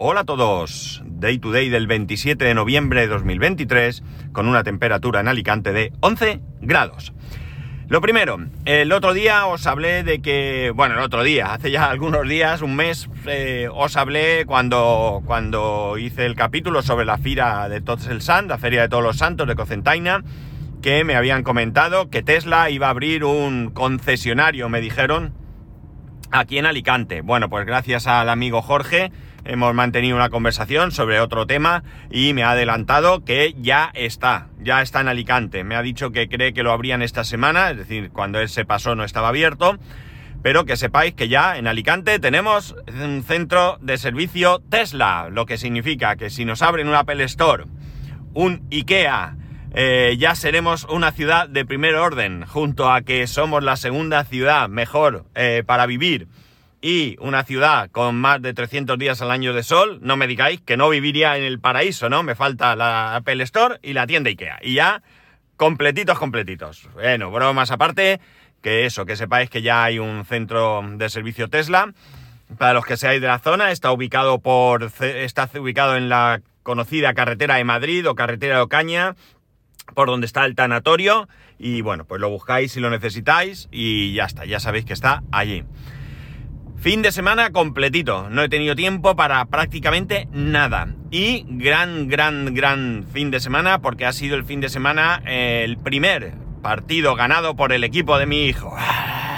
Hola a todos. Day to day del 27 de noviembre de 2023 con una temperatura en Alicante de 11 grados. Lo primero, el otro día os hablé de que, bueno, el otro día, hace ya algunos días, un mes, eh, os hablé cuando, cuando hice el capítulo sobre la fira de Tots el Sant, la Feria de Todos los Santos de Cocentaina, que me habían comentado que Tesla iba a abrir un concesionario, me dijeron, aquí en Alicante. Bueno, pues gracias al amigo Jorge hemos mantenido una conversación sobre otro tema y me ha adelantado que ya está, ya está en Alicante. Me ha dicho que cree que lo abrían esta semana, es decir, cuando él se pasó no estaba abierto, pero que sepáis que ya en Alicante tenemos un centro de servicio Tesla, lo que significa que si nos abren un Apple Store, un IKEA, eh, ya seremos una ciudad de primer orden, junto a que somos la segunda ciudad mejor eh, para vivir y una ciudad con más de 300 días al año de sol, no me digáis que no viviría en el paraíso, ¿no? Me falta la Apple Store y la tienda IKEA. Y ya, completitos, completitos. Bueno, bromas aparte, que eso, que sepáis que ya hay un centro de servicio Tesla. Para los que seáis de la zona, está ubicado por, está ubicado en la conocida carretera de Madrid o carretera de Ocaña, por donde está el tanatorio. Y bueno, pues lo buscáis si lo necesitáis y ya está, ya sabéis que está allí. Fin de semana completito, no he tenido tiempo para prácticamente nada. Y gran, gran, gran fin de semana porque ha sido el fin de semana eh, el primer partido ganado por el equipo de mi hijo.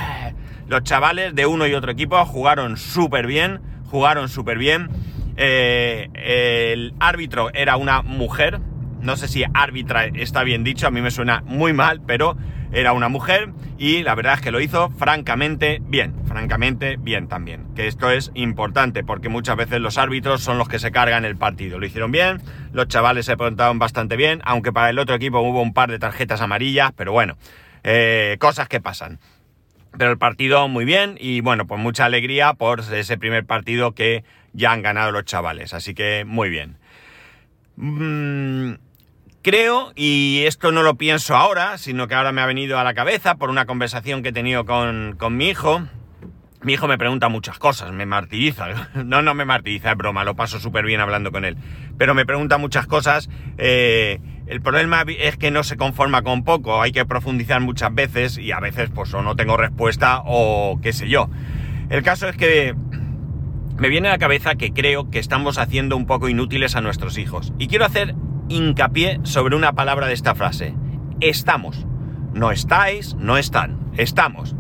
Los chavales de uno y otro equipo jugaron súper bien, jugaron súper bien. Eh, el árbitro era una mujer, no sé si árbitra está bien dicho, a mí me suena muy mal, pero era una mujer y la verdad es que lo hizo francamente bien, francamente bien también. Que esto es importante porque muchas veces los árbitros son los que se cargan el partido. Lo hicieron bien, los chavales se preguntaron bastante bien, aunque para el otro equipo hubo un par de tarjetas amarillas, pero bueno, eh, cosas que pasan. Pero el partido muy bien y bueno, pues mucha alegría por ese primer partido que ya han ganado los chavales. Así que muy bien. Mmm Creo, y esto no lo pienso ahora, sino que ahora me ha venido a la cabeza por una conversación que he tenido con, mi hijo. Mi hijo me pregunta muchas cosas, me martiriza. No, no me martiriza, es broma, lo paso súper bien hablando con él. Pero me pregunta muchas cosas. Eh, el problema es que no se conforma con poco, hay que profundizar muchas veces y a veces pues o no tengo respuesta o qué sé yo. El caso es que me viene a la cabeza que creo que estamos haciendo un poco inútiles a nuestros hijos. Y quiero hacer hincapié sobre una palabra de esta frase. Estamos. No estáis, no están. Estamos.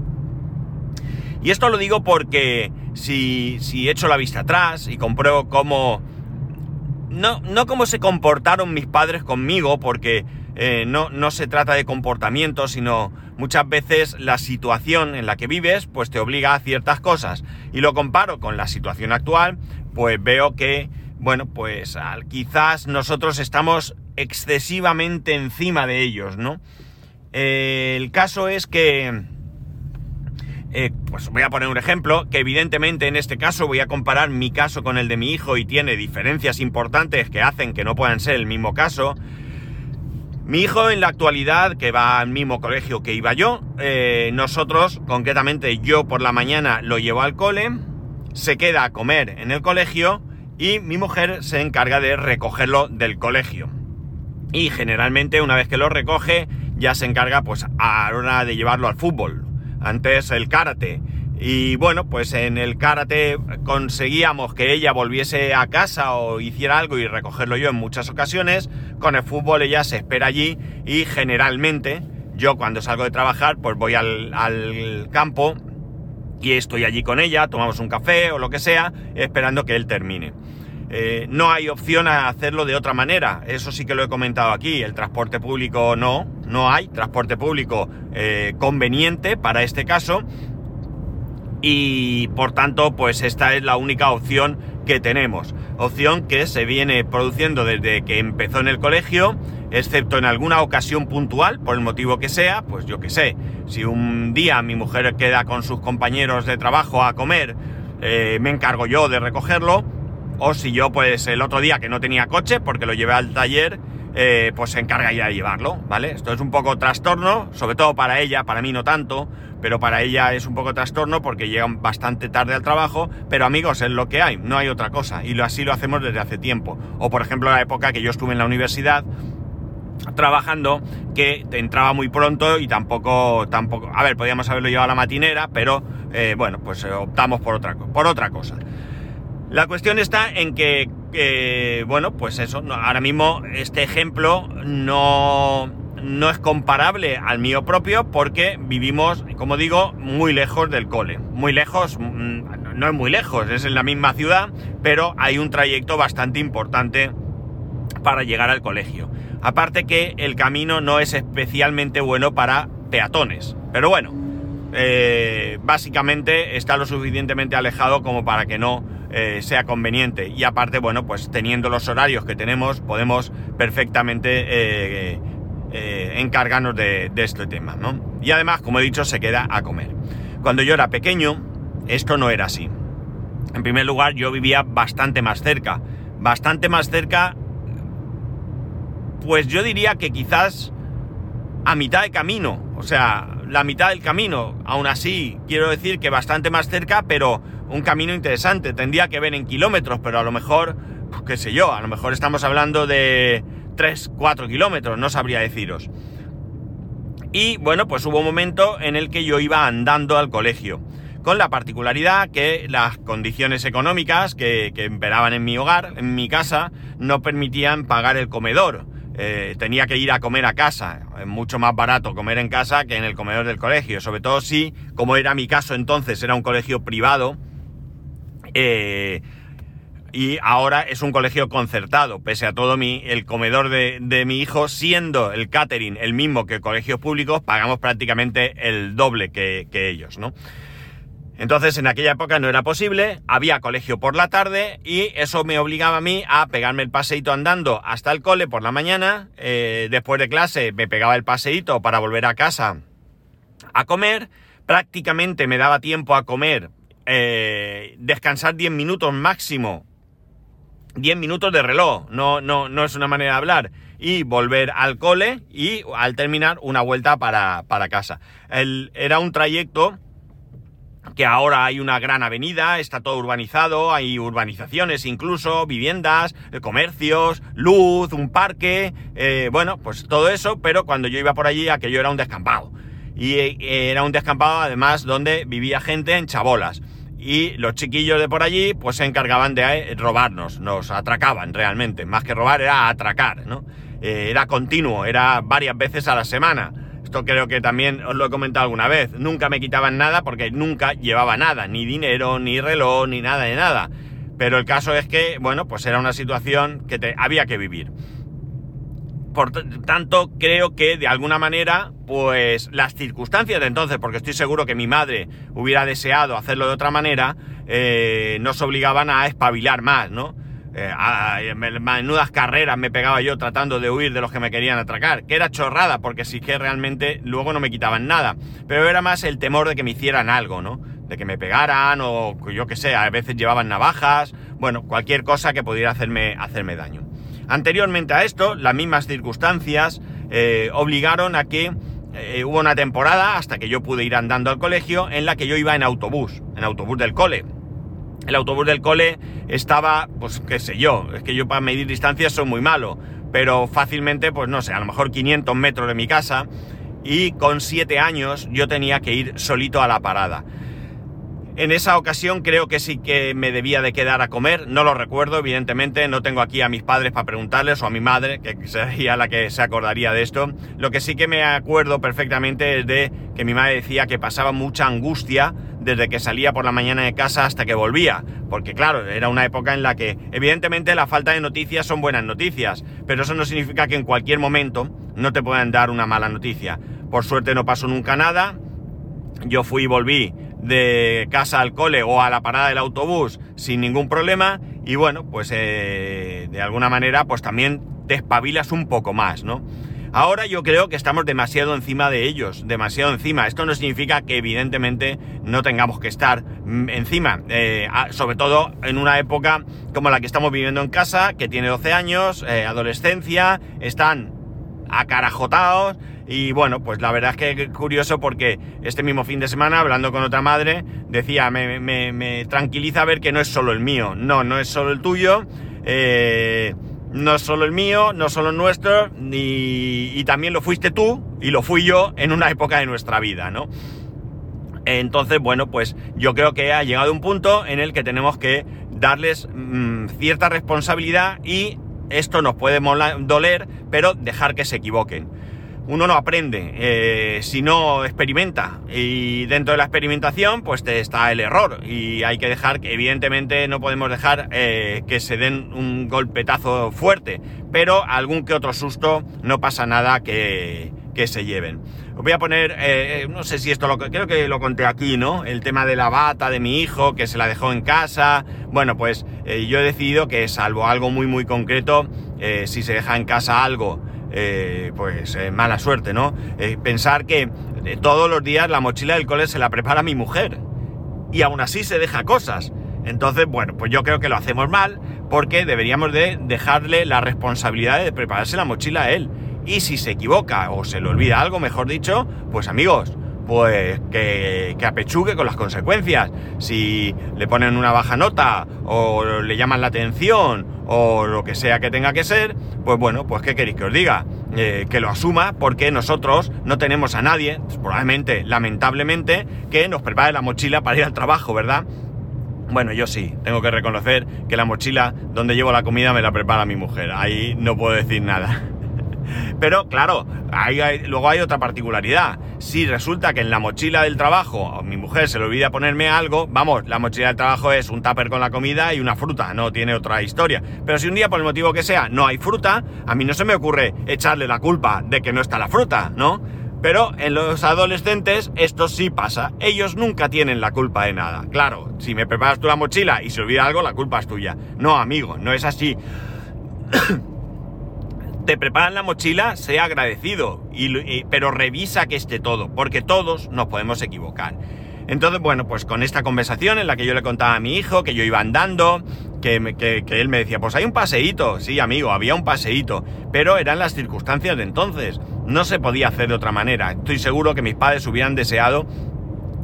Y esto lo digo porque si, si echo la vista atrás y compruebo cómo... No, no cómo se comportaron mis padres conmigo, porque eh, no, no se trata de comportamiento, sino muchas veces la situación en la que vives, pues te obliga a ciertas cosas. Y lo comparo con la situación actual, pues veo que bueno, pues quizás nosotros estamos excesivamente encima de ellos, ¿no? Eh, el caso es que, eh, pues voy a poner un ejemplo, que evidentemente en este caso voy a comparar mi caso con el de mi hijo y tiene diferencias importantes que hacen que no puedan ser el mismo caso. Mi hijo en la actualidad, que va al mismo colegio que iba yo, eh, nosotros, concretamente yo por la mañana lo llevo al cole, se queda a comer en el colegio, y mi mujer se encarga de recogerlo del colegio. Y generalmente una vez que lo recoge ya se encarga pues a la hora de llevarlo al fútbol. Antes el karate. Y bueno, pues en el karate conseguíamos que ella volviese a casa o hiciera algo y recogerlo yo en muchas ocasiones. Con el fútbol ella se espera allí y generalmente yo cuando salgo de trabajar pues voy al, al campo y estoy allí con ella, tomamos un café o lo que sea, esperando que él termine. Eh, no hay opción a hacerlo de otra manera, eso sí que lo he comentado aquí, el transporte público no, no hay transporte público eh, conveniente para este caso. Y por tanto pues esta es la única opción que tenemos, opción que se viene produciendo desde que empezó en el colegio, excepto en alguna ocasión puntual, por el motivo que sea, pues yo que sé, si un día mi mujer queda con sus compañeros de trabajo a comer, eh, me encargo yo de recogerlo, o si yo, pues el otro día que no tenía coche, porque lo llevé al taller, eh, pues se encarga ya de llevarlo, ¿vale? Esto es un poco trastorno, sobre todo para ella, para mí no tanto, pero para ella es un poco trastorno porque llegan bastante tarde al trabajo, pero amigos, es lo que hay, no hay otra cosa, y así lo hacemos desde hace tiempo. O por ejemplo la época que yo estuve en la universidad trabajando que entraba muy pronto y tampoco, tampoco, a ver, podíamos haberlo llevado a la matinera, pero eh, bueno, pues eh, optamos por otra, por otra cosa. La cuestión está en que, bueno, pues eso, ahora mismo este ejemplo no, no es comparable al mío propio porque vivimos, como digo, muy lejos del cole. Muy lejos, mm, no es muy lejos, es en la misma ciudad, pero hay un trayecto bastante importante para llegar al colegio. Aparte que el camino no es especialmente bueno para peatones. Pero bueno, eh, básicamente está lo suficientemente alejado como para que no eh, sea conveniente. Y aparte, bueno, pues teniendo los horarios que tenemos, podemos perfectamente eh, encargarnos de, de, este tema, ¿no? Y además, como he dicho, se queda a comer. Cuando yo era pequeño, esto no era así. En primer lugar, yo vivía bastante más cerca. Bastante más cerca pues yo diría que quizás a mitad de camino, o sea, la mitad del camino, aún así, quiero decir que bastante más cerca, pero un camino interesante, tendría que ver en kilómetros, pero a lo mejor, pues, qué sé yo, a lo mejor estamos hablando de 3, 4 kilómetros, no sabría deciros. Y bueno, pues hubo un momento en el que yo iba andando al colegio, con la particularidad que las condiciones económicas que, que imperaban en mi hogar, en mi casa, no permitían pagar el comedor. Eh, tenía que ir a comer a casa. Es mucho más barato comer en casa que en el comedor del colegio. Sobre todo si, como era mi caso entonces, era un colegio privado. Eh, y ahora es un colegio concertado. Pese a todo, mi, el comedor de, mi hijo, siendo el catering el mismo que colegios públicos, pagamos prácticamente el doble que, que ellos, ¿no? Entonces en aquella época no era posible, había colegio por la tarde y eso me obligaba a mí a pegarme el paseíto andando hasta el cole por la mañana, eh, después de clase me pegaba el paseíto para volver a casa a comer, prácticamente me daba tiempo a comer, eh, descansar 10 minutos máximo, 10 minutos de reloj, no, no, no es una manera de hablar, y volver al cole y al terminar una vuelta para, para casa. era un trayecto que ahora hay una gran avenida, está todo urbanizado, hay urbanizaciones incluso, viviendas, eh, comercios, luz, un parque, eh, bueno, pues todo eso, pero cuando yo iba por allí aquello era un descampado. Y eh, era un descampado además donde vivía gente en chabolas. Y los chiquillos de por allí pues se encargaban de robarnos, nos atracaban realmente. Más que robar era atracar, ¿no? era continuo, era varias veces a la semana. Esto creo que también os lo he comentado alguna vez. Nunca me quitaban nada porque nunca llevaba nada, ni dinero, ni reloj, ni nada de nada. Pero el caso es que, bueno, pues era una situación que te, había que vivir. Por tanto, creo que de alguna manera, pues las circunstancias de entonces, porque estoy seguro que mi madre hubiera deseado hacerlo de otra manera, eh, nos obligaban a espabilar más, ¿no? Eh, menudas carreras me pegaba yo tratando de huir de los que me querían atracar, que era chorrada, porque sí que realmente luego no me quitaban nada, pero era más el temor de que me hicieran algo, ¿no? De que me pegaran o yo que sé, a veces llevaban navajas, bueno, cualquier cosa que pudiera hacerme, hacerme daño. Anteriormente a esto, las mismas circunstancias eh, obligaron a que eh, hubo una temporada, hasta que yo pude ir andando al colegio, en la que yo iba en autobús, en autobús del cole el autobús del cole estaba, pues qué sé yo, es que yo para medir distancias soy muy malo, pero fácilmente, pues no sé, a lo mejor 500 metros de mi casa y con 7 años yo tenía que ir solito a la parada. En esa ocasión creo que sí que me debía de quedar a comer, no lo recuerdo, evidentemente, no tengo aquí a mis padres para preguntarles o a mi madre, que sería la que se acordaría de esto. Lo que sí que me acuerdo perfectamente es de que mi madre decía que pasaba mucha angustia desde que salía por la mañana de casa hasta que volvía, porque claro, era una época en la que evidentemente la falta de noticias son buenas noticias, pero eso no significa que en cualquier momento no te puedan dar una mala noticia. Por suerte no pasó nunca nada, yo fui y volví de casa al cole o a la parada del autobús sin ningún problema y bueno, pues eh, de alguna manera pues también te espabilas un poco más, ¿no? Ahora yo creo que estamos demasiado encima de ellos, demasiado encima. Esto no significa que evidentemente no tengamos que estar mm, encima, eh, sobre todo en una época como la que estamos viviendo en casa, que tiene 12 años, eh, adolescencia, están acarajotados. Y bueno, pues la verdad es que es curioso porque este mismo fin de semana, hablando con otra madre, decía, me, me, tranquiliza ver que no es solo el mío. No, no es solo el tuyo. Eh, no es solo el mío, no solo el nuestro, y, y también lo fuiste tú y lo fui yo en una época de nuestra vida, ¿no? Entonces, bueno, pues yo creo que ha llegado un punto en el que tenemos que darles mm, cierta responsabilidad y esto nos puede doler, pero dejar que se equivoquen. Uno no aprende eh, si no experimenta y dentro de la experimentación pues te está el error y hay que dejar que evidentemente no podemos dejar eh, que se den un golpetazo fuerte, pero algún que otro susto no pasa nada que, que se lleven. Os voy a poner, eh, no sé si esto lo creo que lo conté aquí, ¿no? El tema de la bata de mi hijo, que se la dejó en casa. Bueno, pues eh, yo he decidido que salvo algo muy muy concreto, si se deja en casa algo, pues mala suerte, ¿no? pensar que todos los días la mochila del cole se la prepara mi mujer. Y aún así se deja cosas. Entonces, bueno, pues yo creo que lo hacemos mal porque deberíamos de dejarle la responsabilidad de prepararse la mochila a él y si se equivoca o se le olvida algo, mejor dicho, pues amigos, pues que, que, apechugue con las consecuencias. Si le ponen una baja nota o le llaman la atención o lo que sea que tenga que ser, pues bueno, pues qué queréis que os diga. Eh, que lo asuma porque nosotros no tenemos a nadie, probablemente, lamentablemente, que nos prepare la mochila para ir al trabajo, ¿verdad? Bueno, yo sí, tengo que reconocer que la mochila donde llevo la comida me la prepara mi mujer. Ahí no puedo decir nada. Pero claro, luego hay otra particularidad. Si resulta que en la mochila del trabajo mi mujer se le olvida ponerme algo, vamos, la mochila del trabajo es un tupper con la comida y una fruta, no tiene otra historia. Pero si un día por el motivo que sea no hay fruta, a mí no se me ocurre echarle la culpa de que no está la fruta, ¿no? Pero en los adolescentes esto sí pasa. Ellos nunca tienen la culpa de nada. Claro, si me preparas tú la mochila y se olvida algo, la culpa es tuya. No, amigo, no es así. te preparan la mochila, sea agradecido, y, pero revisa que esté todo, porque todos nos podemos equivocar. Entonces, bueno, pues con esta conversación en la que yo le contaba a mi hijo que yo iba andando, que, que, él me decía, pues hay un paseíto, sí amigo, había un paseíto, pero eran las circunstancias de entonces, no se podía hacer de otra manera. Estoy seguro que mis padres hubieran deseado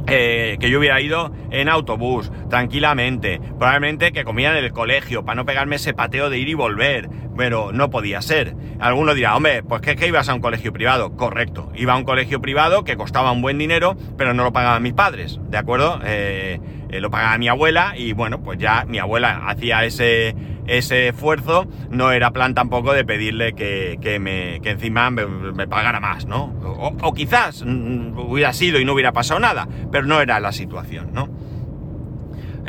eh, que yo hubiera ido en autobús, tranquilamente, probablemente que comían en el colegio, para no pegarme ese pateo de ir y volver, pero no podía ser. Alguno dirá, hombre, pues que es que ibas a un colegio privado. Correcto, iba a un colegio privado que costaba un buen dinero, pero no lo pagaban mis padres, ¿de acuerdo? Eh, eh, lo pagaba mi abuela y bueno, pues ya mi abuela hacía ese ese esfuerzo, no era plan tampoco de pedirle que, que, me, que encima me, pagara más, ¿no? O, quizás mm, hubiera sido y no hubiera pasado nada, pero no era la situación, ¿no?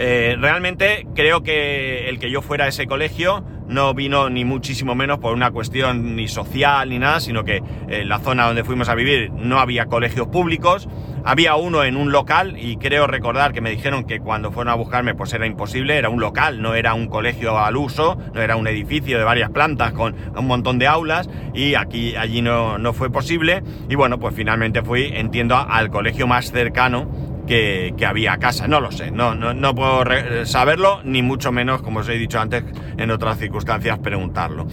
Eh, realmente creo que el que yo fuera a ese colegio no vino ni muchísimo menos por una cuestión ni social ni nada, sino que en la zona donde fuimos a vivir no había colegios públicos, había uno en un local y creo recordar que me dijeron que cuando fueron a buscarme pues era imposible, era un local, no era un colegio al uso, no era un edificio de varias plantas con un montón de aulas y aquí allí no, no fue posible y bueno pues finalmente fui, entiendo, al colegio más cercano que, había casa. No lo sé, no, no, no puedo saberlo, ni mucho menos, como os he dicho antes, en otras circunstancias preguntarlo.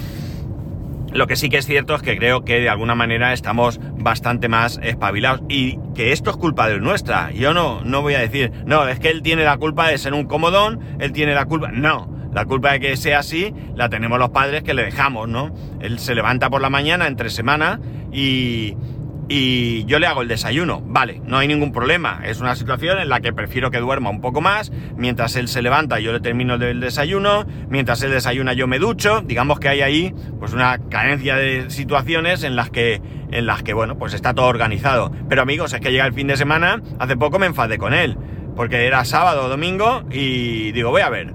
Lo que sí que es cierto es que creo que de alguna manera estamos bastante más espabilados y que esto es culpa de nuestra. Yo no, no voy a decir, no, es que él tiene la culpa de ser un comodón, él tiene la culpa. No, la culpa de que sea así la tenemos los padres que le dejamos, ¿no? Él se levanta por la mañana entre semana y, y yo le hago el desayuno. Vale, no hay ningún problema. Es una situación en la que prefiero que duerma un poco más. Mientras él se levanta, yo le termino el desayuno. Mientras él desayuna, yo me ducho. Digamos que hay ahí, pues, una carencia de situaciones en las que, en las que, bueno, pues está todo organizado. Pero amigos, es que llega el fin de semana. Hace poco me enfadé con él. Porque era sábado o domingo y digo, voy a ver.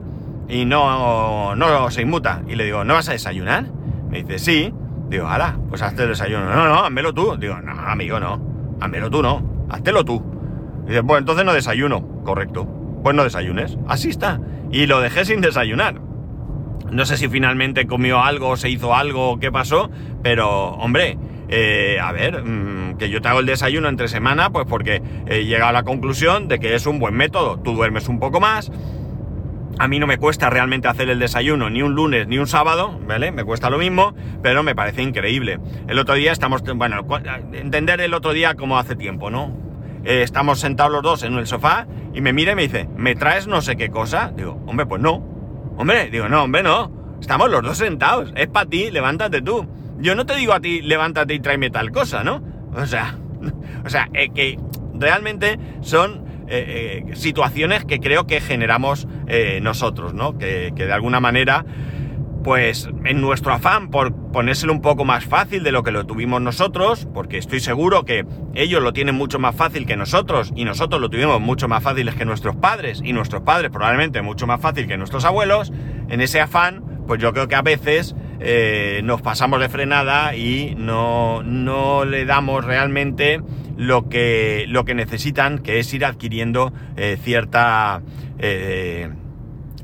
Y no, no se inmuta. Y le digo, ¿no vas a desayunar? Me dice, sí. Digo, ala, pues hazte el desayuno. No, no, házmelo tú. Digo, no, amigo, no. Házmelo tú, no. Háztelo tú. Dice, bueno, entonces no desayuno. Correcto. Pues no desayunes. Así está. Y lo dejé sin desayunar. No sé si finalmente comió algo, se hizo algo, qué pasó, pero, hombre, eh, a ver, mm, que yo te hago el desayuno entre semana, pues porque he llegado a la conclusión de que es un buen método. Tú duermes un poco más, A mí no me cuesta realmente hacer el desayuno ni un lunes ni un sábado, ¿vale? Me cuesta lo mismo, pero me parece increíble. El otro día estamos, bueno, entender el otro día como hace tiempo, ¿no? Eh, estamos sentados los dos en el sofá y me mira y me dice, ¿me traes no sé qué cosa? Digo, hombre, pues no. Hombre, digo, no, hombre, no. Estamos los dos sentados. Es para ti, levántate tú. Yo no te digo a ti, levántate y tráeme tal cosa, ¿no? O sea, o sea, que realmente son eh, eh, situaciones que creo que generamos eh, nosotros, ¿no? Que, de alguna manera, pues en nuestro afán por ponérselo un poco más fácil de lo que lo tuvimos nosotros, porque estoy seguro que ellos lo tienen mucho más fácil que nosotros y nosotros lo tuvimos mucho más fácil que nuestros padres y nuestros padres probablemente mucho más fácil que nuestros abuelos, en ese afán, pues yo creo que a veces nos pasamos de frenada y no, no le damos realmente lo que, lo que necesitan, que es ir adquiriendo eh, cierta eh,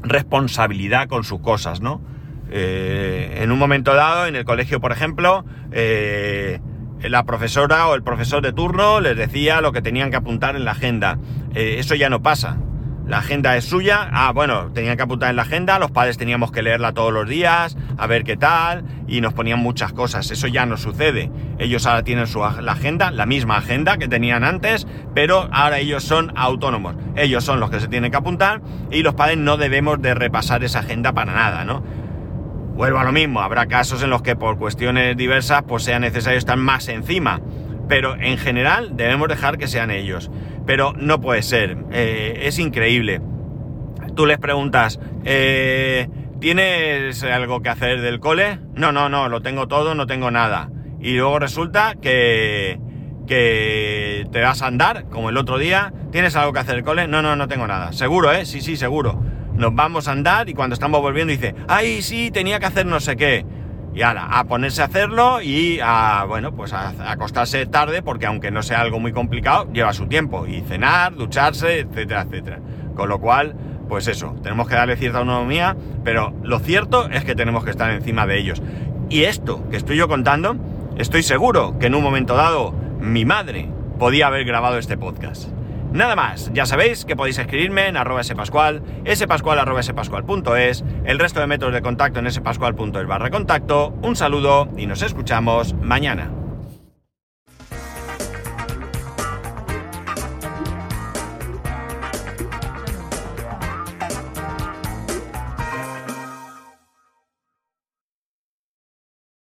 responsabilidad con sus cosas, ¿no? Eh, en un momento dado, en el colegio, por ejemplo, la profesora o el profesor de turno les decía lo que tenían que apuntar en la agenda. eso ya no pasa la agenda es suya. Ah, bueno, tenían que apuntar en la agenda, los padres teníamos que leerla todos los días, a ver qué tal, y nos ponían muchas cosas. Eso ya no sucede. Ellos ahora tienen su la agenda, la misma agenda que tenían antes, pero ahora ellos son autónomos. Ellos son los que se tienen que apuntar y los padres no debemos de repasar esa agenda para nada, ¿no? Vuelvo a lo mismo, habrá casos en los que por cuestiones diversas pues sea necesario estar más encima, pero en general debemos dejar que sean ellos. Pero no puede ser, eh, es increíble. Tú les preguntas, eh, ¿tienes algo que hacer del cole? No, no, no, lo tengo todo, no tengo nada. Y luego resulta que, que te vas a andar, como el otro día. ¿Tienes algo que hacer del cole? No, no, no tengo nada. Seguro, ¿eh? Sí, sí, seguro. Nos vamos a andar y cuando estamos volviendo dice, ay, sí, tenía que hacer no sé qué y ahora, a ponerse a hacerlo y a, bueno, pues a, acostarse tarde, porque aunque no sea algo muy complicado, lleva su tiempo. Y cenar, ducharse, etcétera, etcétera. Con lo cual, pues eso, tenemos que darle cierta autonomía, pero lo cierto es que tenemos que estar encima de ellos. Y esto que estoy yo contando, estoy seguro que en un momento dado mi madre podía haber grabado este podcast. Nada más, ya sabéis que podéis escribirme en arroba spascual, spascual arroba spascual.es, el resto de métodos de contacto en spascual.es barra contacto. Un saludo y nos escuchamos mañana.